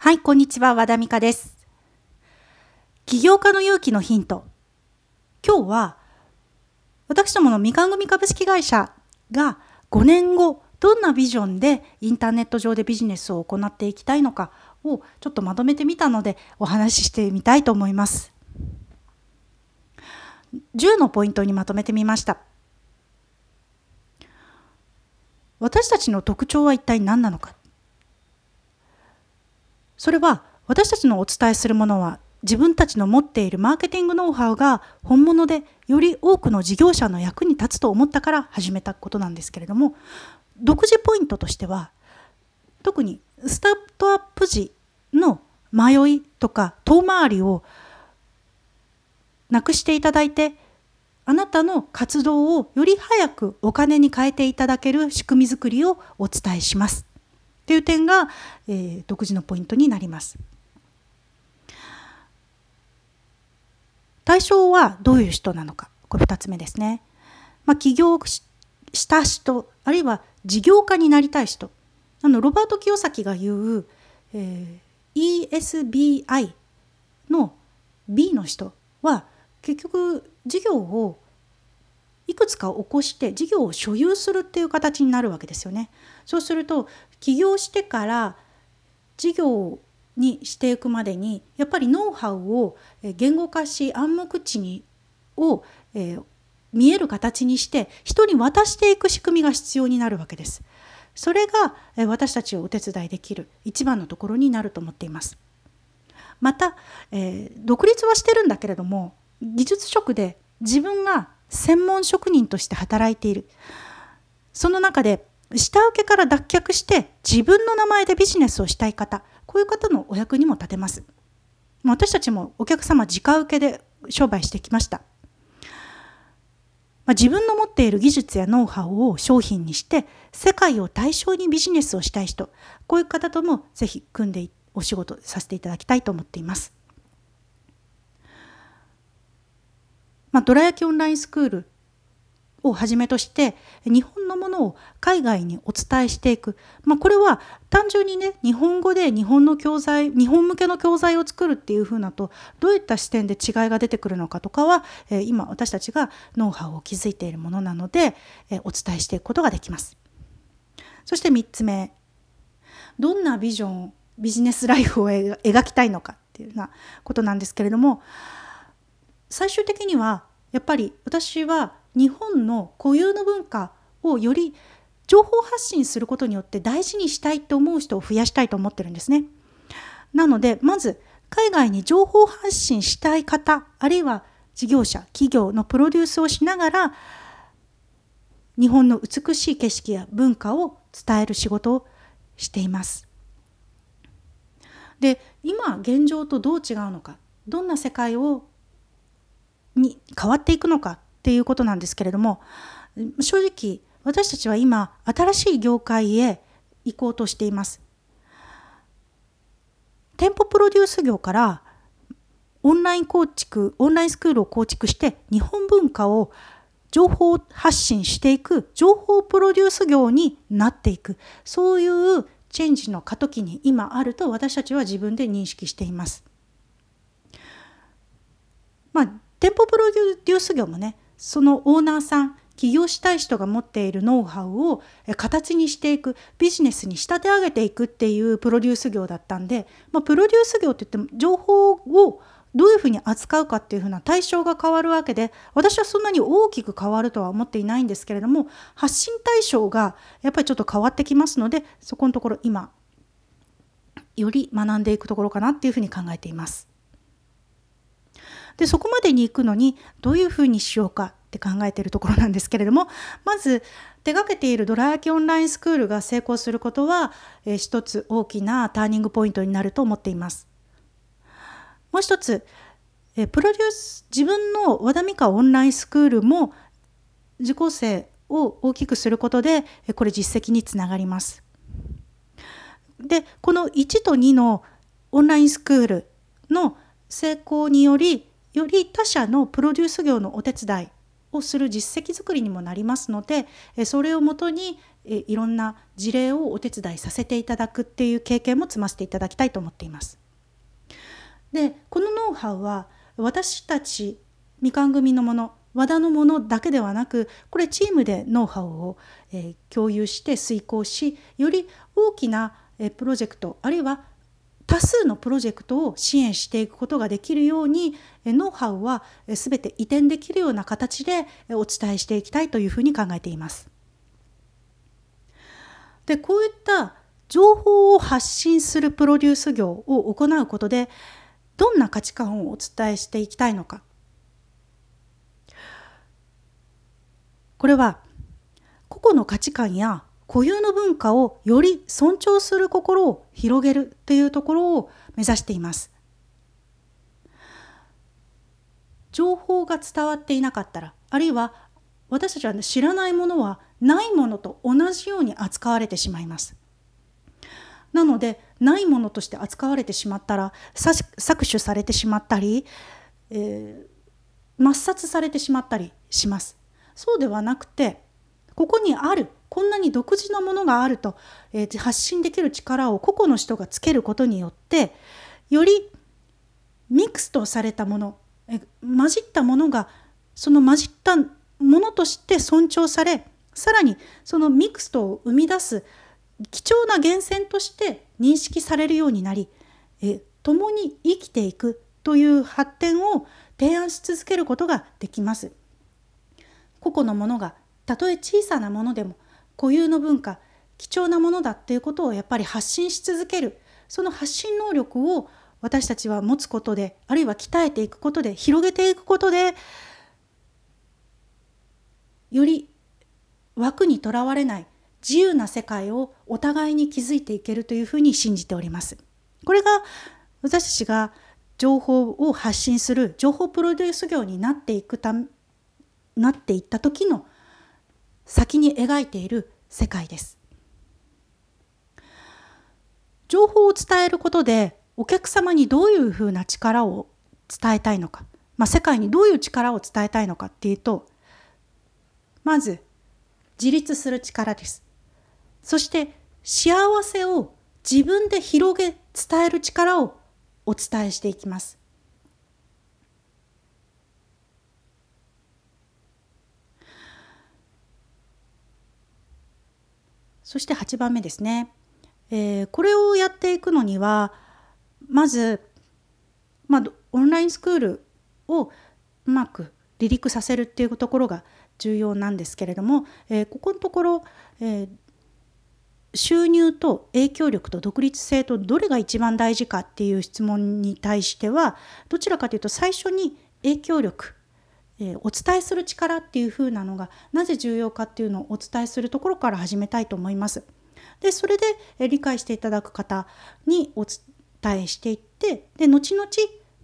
はい、こんにちは。和田美香です。起業家の勇気のヒント。今日は、私どものみかん組株式会社が5年後、どんなビジョンでインターネット上でビジネスを行っていきたいのかをちょっとまとめてみたのでお話ししてみたいと思います。10のポイントにまとめてみました。私たちの特徴は一体何なのか。それは私たちのお伝えするものは自分たちの持っているマーケティングノウハウが本物でより多くの事業者の役に立つと思ったから始めたことなんですけれども独自ポイントとしては特にスタートアップ時の迷いとか遠回りをなくしていただいてあなたの活動をより早くお金に変えていただける仕組みづくりをお伝えします。っていう点が、えー、独自のポイントになります。対象はどういう人なのかこれ2つ目ですね。まあ、起業した人あるいは事業家になりたい人あのロバート清崎が言う、えー、ESBI の B の人は結局事業をいくつか起こして事業を所有するっていう形になるわけですよね。そうすると起業してから事業にしていくまでにやっぱりノウハウを言語化し暗黙知にを、えー、見える形にして人に渡していく仕組みが必要になるわけです。それが私たちをお手伝いできる一番のところになると思っています。また、えー、独立はしてるんだけれども技術職で自分が専門職人として働いているその中で下請けから脱却して自分の名前でビジネスをしたい方こういう方のお役にも立てます。私たちもお客様直請けで商売してきました。ま自分の持っている技術やノウハウを商品にして世界を対象にビジネスをしたい人こういう方ともぜひ組んでお仕事させていただきたいと思っています。まあ、どら焼きオンラインスクールをはじめとして日本のものを海外にお伝えしていく、まあ、これは単純にね日本語で日本の教材日本向けの教材を作るっていうふうなとどういった視点で違いが出てくるのかとかは、えー、今私たちがノウハウを築いているものなので、えー、お伝えしていくことができます。そして3つ目どんなビジョンビジネスライフを描きたいのかっていうようなことなんですけれども最終的にはやっぱり私は日本の固有の文化をより情報発信することによって大事にしたいと思う人を増やしたいと思ってるんですね。なのでまず海外に情報発信したい方あるいは事業者企業のプロデュースをしながら日本の美しい景色や文化を伝える仕事をしています。で今現状とどう違うのかどんな世界をに変わっていくのかっていうことなんですけれども正直私たちは今新しい業界へ行こうとしています。店舗プロデュース業からオンライン構築オンラインスクールを構築して日本文化を情報発信していく情報プロデュース業になっていくそういうチェンジの過渡期に今あると私たちは自分で認識しています。まあ店舗プロデュース業もねそのオーナーさん起業したい人が持っているノウハウを形にしていくビジネスに仕立て上げていくっていうプロデュース業だったんで、まあ、プロデュース業って言っても情報をどういうふうに扱うかっていうふうな対象が変わるわけで私はそんなに大きく変わるとは思っていないんですけれども発信対象がやっぱりちょっと変わってきますのでそこのところ今より学んでいくところかなっていうふうに考えています。でそこまでに行くのにどういうふうにしようかって考えているところなんですけれどもまず手がけているドラ焼きオンラインスクールが成功することは、えー、一つ大きなターニングポイントになると思っています。もう一つ、えー、プロデュース自分の和田美香オンラインスクールも受講生を大きくすることでこれ実績につながります。でこの1と2のオンラインスクールの成功によりより他社のプロデュース業のお手伝いをする実績作りにもなりますのでそれをもとにいろんな事例をお手伝いさせていただくっていう経験も積ませていただきたいと思っています。でこのノウハウは私たちみかん組のもの和田のものだけではなくこれチームでノウハウを、え共有して遂行しより大きな、えプロジェクトあるいは多数のプロジェクトを支援していくことができるようにノウハウは全て移転できるような形でお伝えしていきたいというふうに考えています。でこういった情報を発信するプロデュース業を行うことでどんな価値観をお伝えしていきたいのかこれは個々の価値観や固有の文化をより尊重する心を広げるというところを目指しています。情報が伝わっていなかったらあるいは私たちは知らないものはないものと同じように扱われてしまいます。なのでないものとして扱われてしまったら搾取されてしまったり、えー、抹殺されてしまったりします。そうではなくてここにあるこんなに独自のものがあると、えー、発信できる力を個々の人がつけることによってよりミクスとされたものえ混じったものがその混じったものとして尊重されさらにそのミクストを生み出す貴重な源泉として認識されるようになりえ共に生きていくという発展を提案し続けることができます。個々のものがたとえ小さなものでも固有の文化貴重なものだっていうことをやっぱり発信し続けるその発信能力を私たちは持つことであるいは鍛えていくことで広げていくことでより枠にとらわれない自由な世界をお互いに築いていけるというふうに信じております。これが私たちが情報を発信する情報プロデュース業になっていくたなっていった時の先に描いている世界です。情報を伝えることでお客様にどういうふうな力を伝えたいのか、まあ、世界にどういう力を伝えたいのかっていうとまず自立する力です。そして幸せを自分で広げ伝える力をお伝えしていきます。そして8番目ですね。えー、これをやっていくのにはまず、まあ、オンラインスクールをうまく離陸させるっていうところが重要なんですけれども、えー、ここのところ、えー、収入と影響力と独立性とどれが一番大事かっていう質問に対してはどちらかというと最初に影響力えー、お伝えする力っていう風なのがなぜ重要かっていうのをお伝えするところから始めたいと思います。でそれで、えー、理解していただく方にお伝えしていってで後々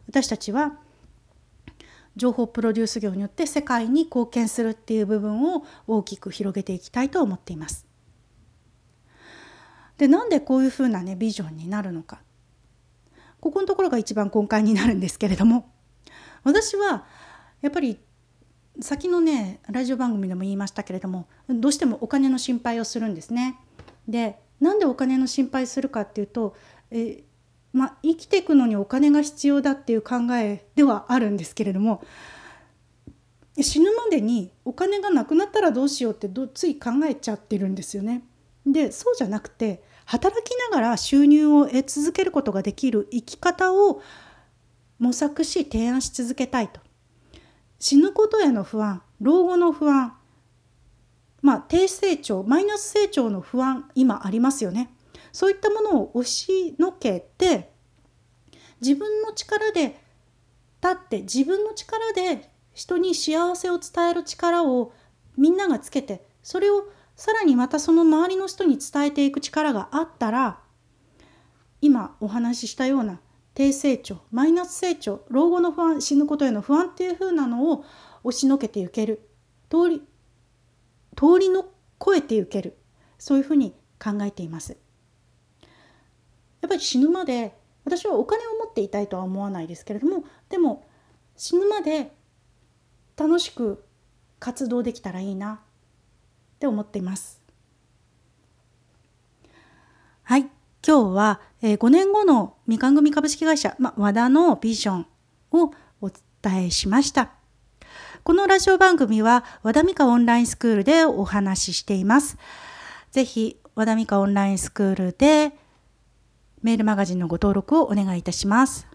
私たちは情報プロデュース業によって世界に貢献するっていう部分を大きく広げていきたいと思っています。でなんでこういうふうなねビジョンになるのかここのところが一番根幹になるんですけれども私はやっぱり先のねラジオ番組でも言いましたけれどもどうしてもお金の心配をするんですね。でなんでお金の心配するかっていうとえまあ、生きていくのにお金が必要だっていう考えではあるんですけれども死ぬまでにお金がなくなったらどうしようってどつい考えちゃってるんですよね。でそうじゃなくて働きながら収入を得続けることができる生き方を模索し提案し続けたいと死ぬことへの不安老後の不安まあ低成長マイナス成長の不安今ありますよね。そういったものを押しのけて自分の力で立って自分の力で人に幸せを伝える力をみんながつけてそれをさらにまたその周りの人に伝えていく力があったら今お話ししたような低成長マイナス成長老後の不安死ぬことへの不安っていう風なのを押しのけていける。通り通りの超えていける。そういうふうに考えています。やっぱり死ぬまで私はお金を持っていたいとは思わないですけれどもでも死ぬまで楽しく活動できたらいいなって思っています。はい。今日は、えー、5年後のみかん組株式会社、ま、和田のビジョンをお伝えしましたこのラジオ番組は和田美香オンラインスクールでお話ししています。ぜひ和田美香オンラインスクールでメールマガジンのご登録をお願いいたします。